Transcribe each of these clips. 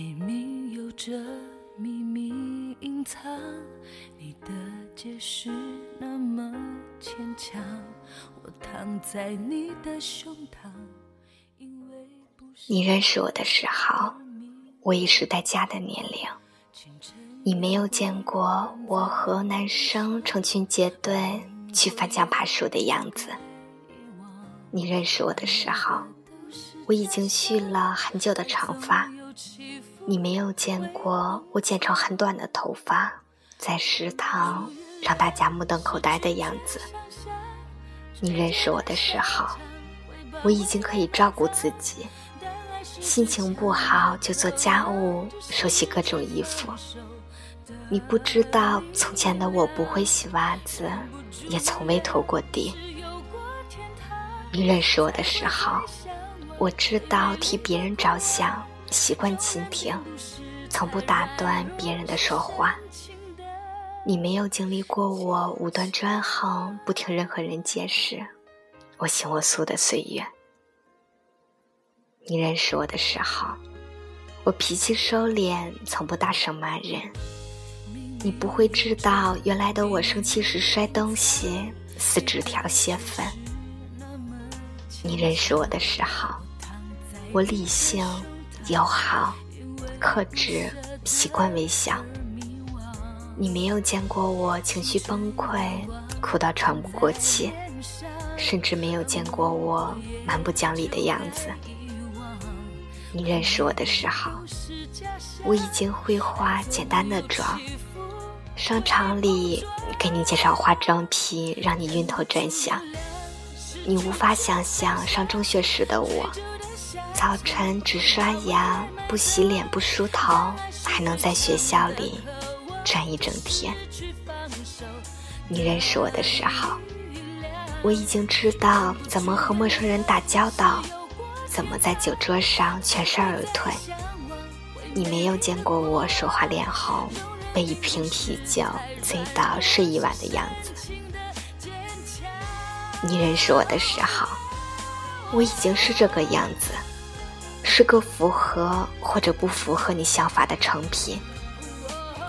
明明有着秘密隐藏，你的解释那么牵强。我躺在你的胸膛，因为不是你认识我的时候，我已是待嫁的年龄。你没有见过我和男生成群结队去翻墙爬树的样子。你认识我的时候，我已经蓄了很久的长发。你没有见过我剪成很短的头发，在食堂让大家目瞪口呆的样子。你认识我的时候，我已经可以照顾自己，心情不好就做家务，手洗各种衣服。你不知道，从前的我不会洗袜子，也从未拖过地。你认识我的时候，我知道替别人着想，习惯倾听，从不打断别人的说话。你没有经历过我武断专横，不听任何人解释，我行我素的岁月。你认识我的时候，我脾气收敛，从不大声骂人。你不会知道，原来的我生气时摔东西，撕纸条、泄愤。你认识我的时候，我理性、友好、克制，习惯微笑。你没有见过我情绪崩溃，哭到喘不过气，甚至没有见过我蛮不讲理的样子。你认识我的时候，我已经会化简单的妆。商场里给你介绍化妆品，让你晕头转向。你无法想象上中学时的我，早晨只刷牙，不洗脸，不梳头，还能在学校里转一整天。你认识我的时候，我已经知道怎么和陌生人打交道，怎么在酒桌上全身而退。你没有见过我说话脸红。被一瓶啤酒醉到睡一晚的样子。你认识我的时候，我已经是这个样子，是个符合或者不符合你想法的成品。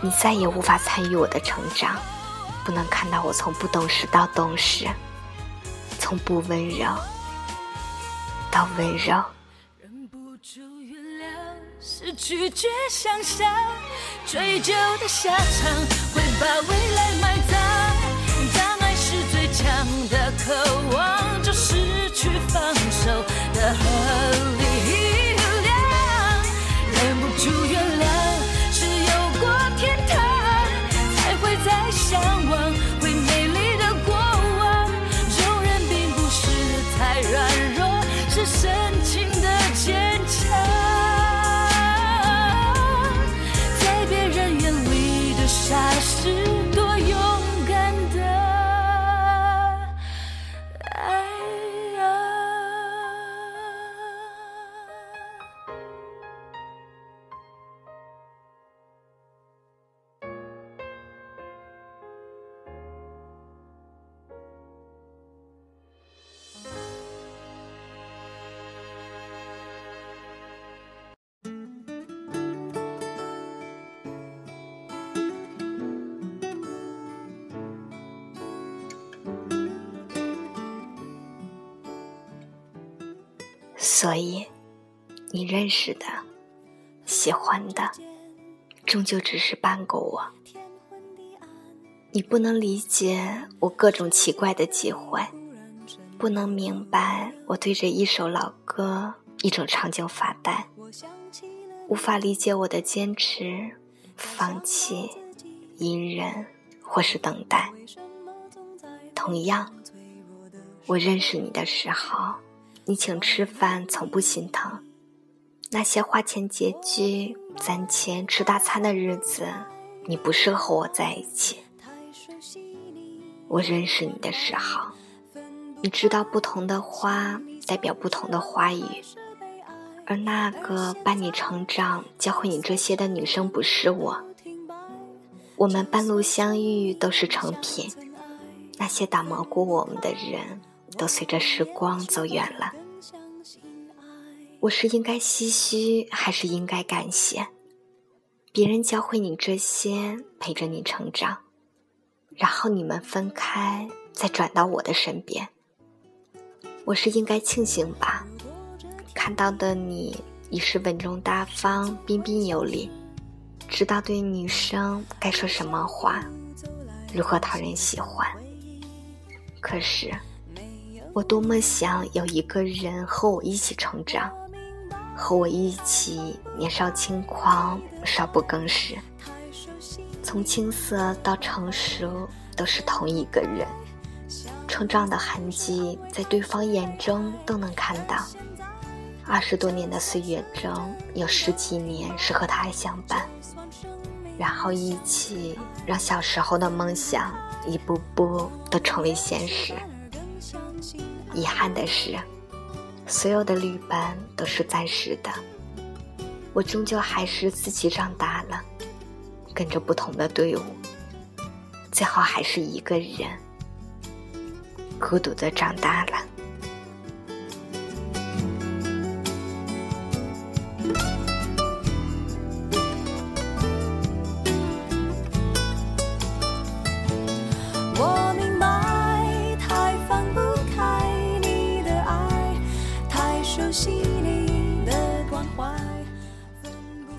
你再也无法参与我的成长，不能看到我从不懂事到懂事，从不温柔到温柔。忍不住原谅是拒绝想象，追究的下场会把未来埋葬。当爱是最强的渴望，所以，你认识的、喜欢的，终究只是半个我。你不能理解我各种奇怪的机会，不能明白我对着一首老歌、一种场景发呆，无法理解我的坚持、放弃、隐忍或是等待。同样，我认识你的时候。你请吃饭，从不心疼；那些花钱拮据、攒钱吃大餐的日子，你不适合我在一起。我认识你的时候，你知道不同的花代表不同的花语，而那个伴你成长、教会你这些的女生不是我。我们半路相遇都是成品，那些打磨过我们的人。都随着时光走远了。我是应该唏嘘，还是应该感谢？别人教会你这些，陪着你成长，然后你们分开，再转到我的身边。我是应该庆幸吧？看到的你已是稳重大方、彬彬有礼，知道对女生该说什么话，如何讨人喜欢。可是，我多么想有一个人和我一起成长，和我一起年少轻狂、少不更事，从青涩到成熟都是同一个人，成长的痕迹在对方眼中都能看到。二十多年的岁月中，有十几年是和他相伴，然后一起让小时候的梦想。一步步都成为现实。遗憾的是，所有的旅伴都是暂时的。我终究还是自己长大了，跟着不同的队伍，最后还是一个人，孤独的长大了。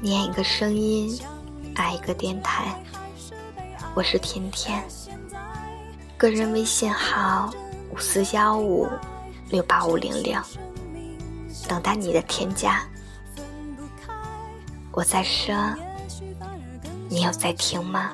念一个声音，爱一个电台。我是甜甜，个人微信号五四幺五六八五零零，等待你的添加。我在说，你有在听吗？